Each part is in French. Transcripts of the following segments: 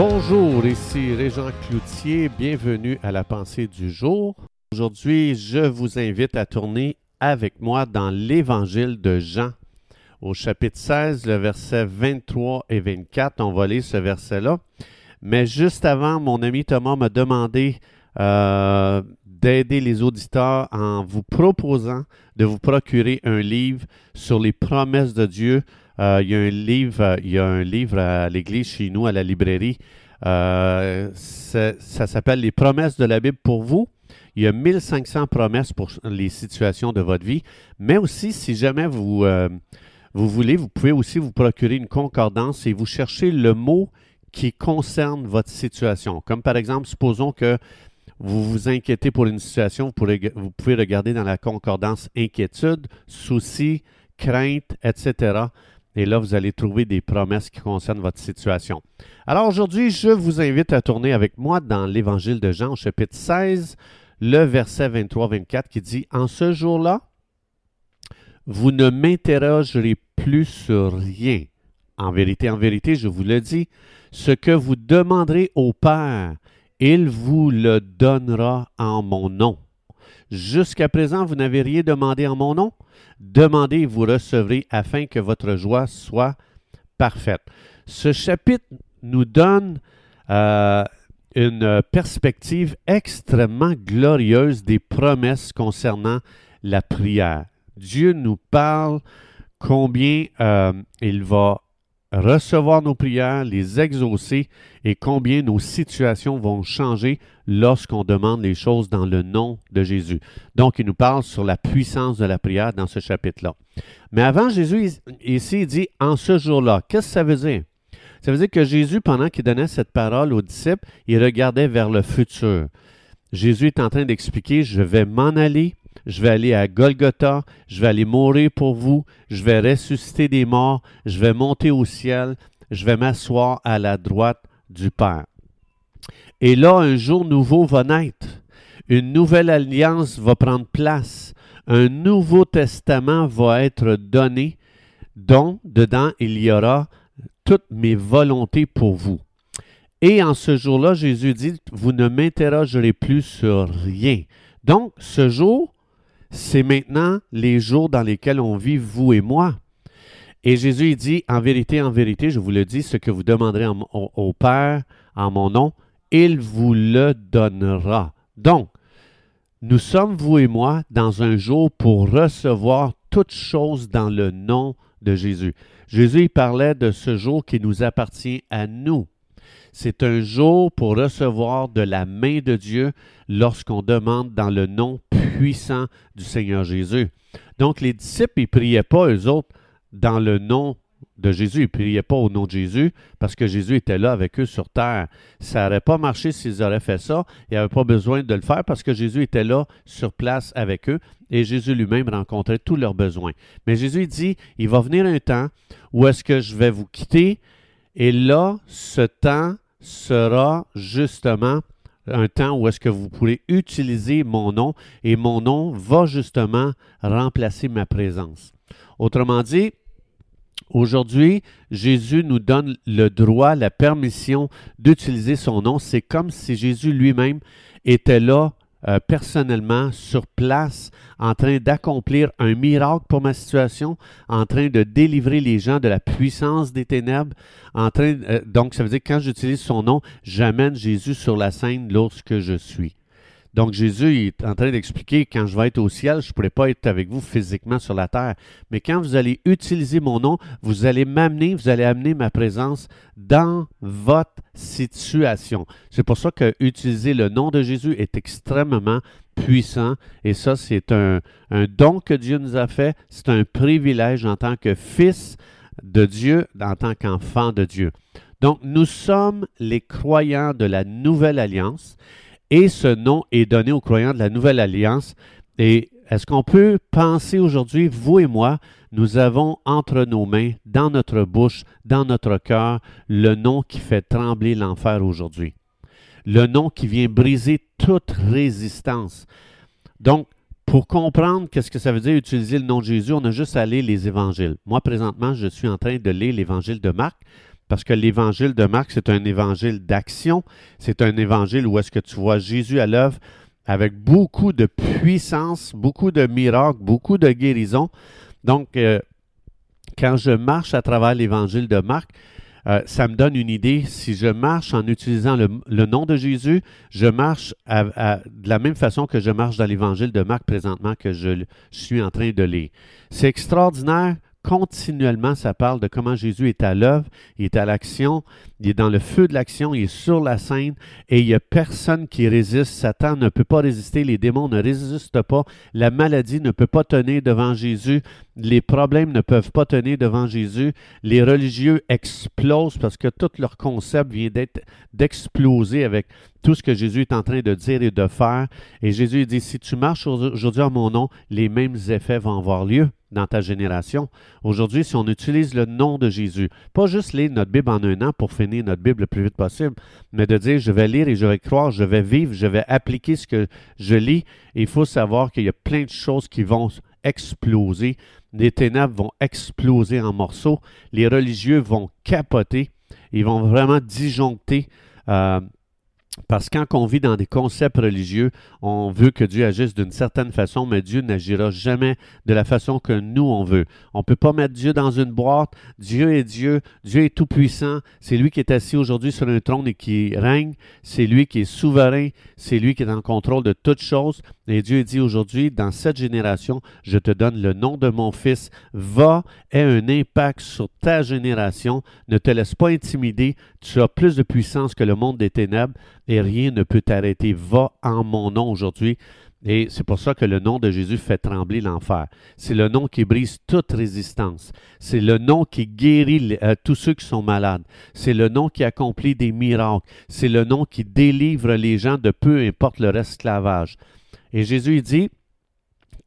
Bonjour, ici Régent Cloutier, bienvenue à la pensée du jour. Aujourd'hui, je vous invite à tourner avec moi dans l'Évangile de Jean. Au chapitre 16, le verset 23 et 24, on va lire ce verset-là. Mais juste avant, mon ami Thomas m'a demandé euh, d'aider les auditeurs en vous proposant de vous procurer un livre sur les promesses de Dieu. Euh, il y a un livre, euh, il y a un livre à l'église chez nous, à la librairie. Euh, ça s'appelle Les promesses de la Bible pour vous. Il y a 1500 promesses pour les situations de votre vie. Mais aussi, si jamais vous, vous voulez, vous pouvez aussi vous procurer une concordance et vous cherchez le mot qui concerne votre situation. Comme par exemple, supposons que vous vous inquiétez pour une situation, vous, vous pouvez regarder dans la concordance inquiétude, souci, crainte, etc. Et là, vous allez trouver des promesses qui concernent votre situation. Alors aujourd'hui, je vous invite à tourner avec moi dans l'Évangile de Jean, chapitre 16, le verset 23-24, qui dit, En ce jour-là, vous ne m'interrogerez plus sur rien. En vérité, en vérité, je vous le dis, ce que vous demanderez au Père, il vous le donnera en mon nom. Jusqu'à présent, vous n'avez rien demandé en mon nom. Demandez et vous recevrez afin que votre joie soit parfaite. Ce chapitre nous donne euh, une perspective extrêmement glorieuse des promesses concernant la prière. Dieu nous parle combien euh, il va recevoir nos prières, les exaucer et combien nos situations vont changer lorsqu'on demande les choses dans le nom de Jésus. Donc, il nous parle sur la puissance de la prière dans ce chapitre-là. Mais avant, Jésus, ici, il dit en ce jour-là. Qu'est-ce que ça veut dire? Ça veut dire que Jésus, pendant qu'il donnait cette parole aux disciples, il regardait vers le futur. Jésus est en train d'expliquer, je vais m'en aller, je vais aller à Golgotha, je vais aller mourir pour vous, je vais ressusciter des morts, je vais monter au ciel, je vais m'asseoir à la droite du Père. Et là, un jour nouveau va naître. Une nouvelle alliance va prendre place. Un nouveau testament va être donné, dont dedans il y aura toutes mes volontés pour vous. Et en ce jour-là, Jésus dit, vous ne m'interrogerez plus sur rien. Donc, ce jour, c'est maintenant les jours dans lesquels on vit, vous et moi. Et Jésus dit, en vérité, en vérité, je vous le dis, ce que vous demanderez au, Père en mon nom, il vous le donnera. Donc, nous sommes, vous et moi, dans un jour pour recevoir toutes choses dans le nom de Jésus. Jésus parlait de ce jour qui nous appartient à nous. C'est un jour pour recevoir de la main de Dieu lorsqu'on demande dans le nom puissant du Seigneur Jésus. Donc les disciples, ils ne priaient pas, eux autres, dans le nom de Jésus. Ils ne priaient pas au nom de Jésus parce que Jésus était là avec eux sur terre. Ça n'aurait pas marché s'ils auraient fait ça. Il n'y avait pas besoin de le faire parce que Jésus était là sur place avec eux et Jésus lui-même rencontrait tous leurs besoins. Mais Jésus dit, il va venir un temps où est-ce que je vais vous quitter et là, ce temps sera justement un temps où est-ce que vous pourrez utiliser mon nom et mon nom va justement remplacer ma présence. Autrement dit, Aujourd'hui, Jésus nous donne le droit, la permission d'utiliser son nom. C'est comme si Jésus lui-même était là euh, personnellement sur place en train d'accomplir un miracle pour ma situation, en train de délivrer les gens de la puissance des ténèbres, en train euh, donc ça veut dire que quand j'utilise son nom, j'amène Jésus sur la scène lorsque je suis. Donc Jésus est en train d'expliquer, quand je vais être au ciel, je ne pourrai pas être avec vous physiquement sur la terre. Mais quand vous allez utiliser mon nom, vous allez m'amener, vous allez amener ma présence dans votre situation. C'est pour ça que utiliser le nom de Jésus est extrêmement puissant. Et ça, c'est un, un don que Dieu nous a fait. C'est un privilège en tant que fils de Dieu, en tant qu'enfant de Dieu. Donc, nous sommes les croyants de la nouvelle alliance. Et ce nom est donné aux croyants de la Nouvelle Alliance. Et est-ce qu'on peut penser aujourd'hui, vous et moi, nous avons entre nos mains, dans notre bouche, dans notre cœur, le nom qui fait trembler l'enfer aujourd'hui? Le nom qui vient briser toute résistance. Donc, pour comprendre qu'est-ce que ça veut dire utiliser le nom de Jésus, on a juste à lire les évangiles. Moi, présentement, je suis en train de lire l'évangile de Marc parce que l'évangile de Marc, c'est un évangile d'action, c'est un évangile où est-ce que tu vois Jésus à l'œuvre avec beaucoup de puissance, beaucoup de miracles, beaucoup de guérisons. Donc, euh, quand je marche à travers l'évangile de Marc, euh, ça me donne une idée. Si je marche en utilisant le, nom de Jésus, je marche de la même façon que je marche dans l'évangile de Marc présentement que je, je suis en train de lire. C'est extraordinaire continuellement, ça parle de comment Jésus est à l'œuvre, il est à l'action, il est dans le feu de l'action, il est sur la scène et il n'y a personne qui résiste. Satan ne peut pas résister, les démons ne résistent pas, la maladie ne peut pas tenir devant Jésus, les problèmes ne peuvent pas tenir devant Jésus, les religieux explosent parce que tout leur concept vient d'exploser avec tout ce que Jésus est en train de dire et de faire. Et Jésus dit, si tu marches aujourd'hui en mon nom, les mêmes effets vont avoir lieu dans ta génération. Aujourd'hui, si on utilise le nom de Jésus, pas juste lire notre Bible en un an pour finir notre Bible le plus vite possible, mais de dire je vais lire et je vais croire, je vais vivre, je vais appliquer ce que je lis. il faut savoir qu'il y a plein de choses qui vont exploser. Les ténèbres vont exploser en morceaux. Les religieux vont capoter. Ils vont vraiment disjoncter euh, parce que quand on vit dans des concepts religieux, on veut que Dieu agisse d'une certaine façon, mais Dieu n'agira jamais de la façon que nous, on veut. On ne peut pas mettre Dieu dans une boîte. Dieu est Dieu. Dieu est tout-puissant. C'est lui qui est assis aujourd'hui sur un trône et qui règne. C'est lui qui est souverain. C'est lui qui est en contrôle de toutes choses. Et Dieu dit aujourd'hui, dans cette génération, je te donne le nom de mon fils. Va, aie un impact sur ta génération. Ne te laisse pas intimider. Tu as plus de puissance que le monde des ténèbres et rien ne peut t'arrêter. Va en mon nom aujourd'hui. Et c'est pour ça que le nom de Jésus fait trembler l'enfer. C'est le nom qui brise toute résistance. C'est le nom qui guérit euh, tous ceux qui sont malades. C'est le nom qui accomplit des miracles. C'est le nom qui délivre les gens de peu importe leur esclavage. Et Jésus dit,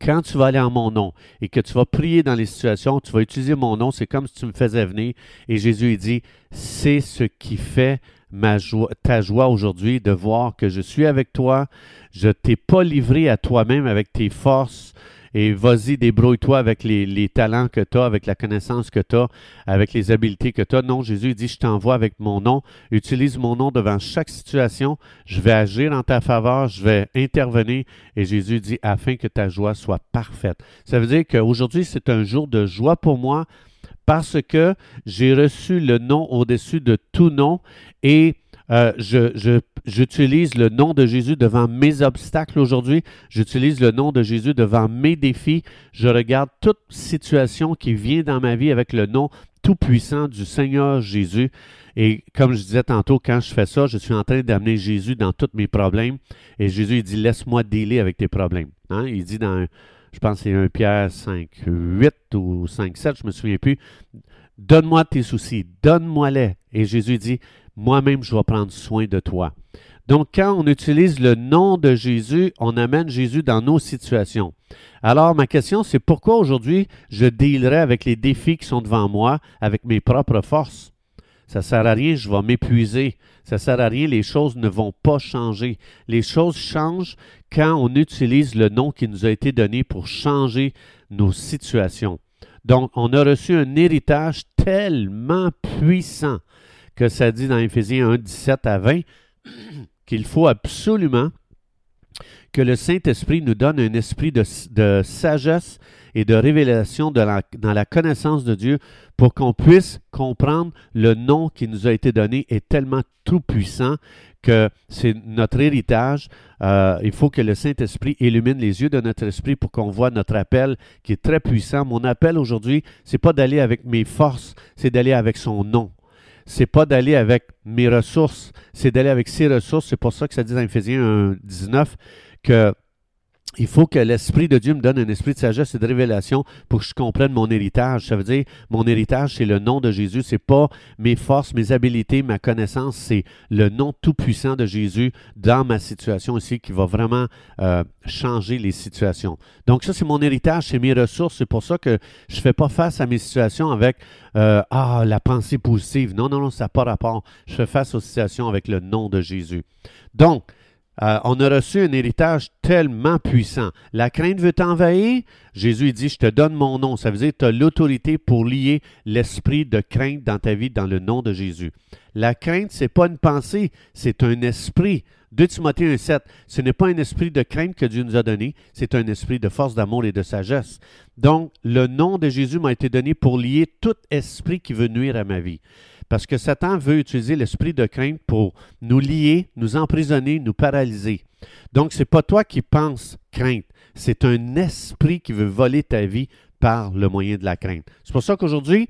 quand tu vas aller en mon nom et que tu vas prier dans les situations, tu vas utiliser mon nom, c'est comme si tu me faisais venir. Et Jésus dit, c'est ce qui fait ma joie, ta joie aujourd'hui de voir que je suis avec toi. Je t'ai pas livré à toi-même avec tes forces. Et vas-y, débrouille-toi avec les, talents que tu as, avec la connaissance que tu as, avec les habiletés que tu as. Non, Jésus dit, je t'envoie avec mon nom. Utilise mon nom devant chaque situation. Je vais agir en ta faveur. Je vais intervenir. Et Jésus dit, afin que ta joie soit parfaite. Ça veut dire qu'aujourd'hui, c'est un jour de joie pour moi parce que j'ai reçu le nom au-dessus de tout nom et euh, je, j'utilise le nom de Jésus devant mes obstacles aujourd'hui. J'utilise le nom de Jésus devant mes défis. Je regarde toute situation qui vient dans ma vie avec le nom tout-puissant du Seigneur Jésus. Et comme je disais tantôt, quand je fais ça, je suis en train d'amener Jésus dans tous mes problèmes. Et Jésus, il dit, laisse-moi délai avec tes problèmes. Hein? Il dit dans je pense c'est un Pierre 5, 8 ou 5, 7, je ne me souviens plus. Donne-moi tes soucis, donne-moi-les. Et Jésus dit, moi-même, je vais prendre soin de toi. Donc, quand on utilise le nom de Jésus, on amène Jésus dans nos situations. Alors, ma question, c'est pourquoi aujourd'hui je dealerai avec les défis qui sont devant moi avec mes propres forces? Ça ne sert à rien, je vais m'épuiser. Ça ne sert à rien, les choses ne vont pas changer. Les choses changent quand on utilise le nom qui nous a été donné pour changer nos situations. Donc, on a reçu un héritage tellement puissant que ça dit dans Éphésiens 1, 17 à 20 qu'il faut absolument que le Saint-Esprit nous donne un esprit de, sagesse et de révélation dans la connaissance de Dieu pour qu'on puisse comprendre le nom qui nous a été donné est tellement tout puissant que c'est notre héritage. Euh, il faut que le Saint-Esprit illumine les yeux de notre esprit pour qu'on voit notre appel qui est très puissant. Mon appel aujourd'hui, c'est pas d'aller avec mes forces, c'est d'aller avec son nom. C'est pas d'aller avec mes ressources, c'est d'aller avec ses ressources. C'est pour ça que ça dit dans Éphésiens 19 que il faut que l'Esprit de Dieu me donne un esprit de sagesse et de révélation pour que je comprenne mon héritage. Ça veut dire, mon héritage, c'est le nom de Jésus. C'est pas mes forces, mes habiletés, ma connaissance. C'est le nom tout-puissant de Jésus dans ma situation ici qui va vraiment euh, changer les situations. Donc ça, c'est mon héritage, c'est mes ressources. C'est pour ça que je ne fais pas face à mes situations avec euh, ah la pensée positive. Non, non, non, ça n'a pas rapport. Je fais face aux situations avec le nom de Jésus. Donc, euh, on a reçu un héritage tellement puissant. La crainte veut t'envahir? Jésus dit, je te donne mon nom. Ça veut dire que tu as l'autorité pour lier l'esprit de crainte dans ta vie dans le nom de Jésus. La crainte, ce n'est pas une pensée, c'est un esprit. 2 Timothée 1,7, ce n'est pas un esprit de crainte que Dieu nous a donné, c'est un esprit de force, d'amour et de sagesse. Donc, le nom de Jésus m'a été donné pour lier tout esprit qui veut nuire à ma vie. Parce que Satan veut utiliser l'esprit de crainte pour nous lier, nous emprisonner, nous paralyser. Donc, ce n'est pas toi qui penses crainte, c'est un esprit qui veut voler ta vie par le moyen de la crainte. C'est pour ça qu'aujourd'hui,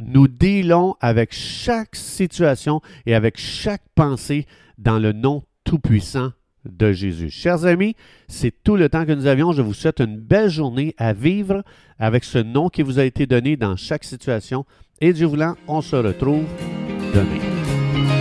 nous dealons avec chaque situation et avec chaque pensée dans le nom tout-puissant de Jésus. Chers amis, c'est tout le temps que nous avions. Je vous souhaite une belle journée à vivre avec ce nom qui vous a été donné dans chaque situation. Et Dieu voulant, on se retrouve demain.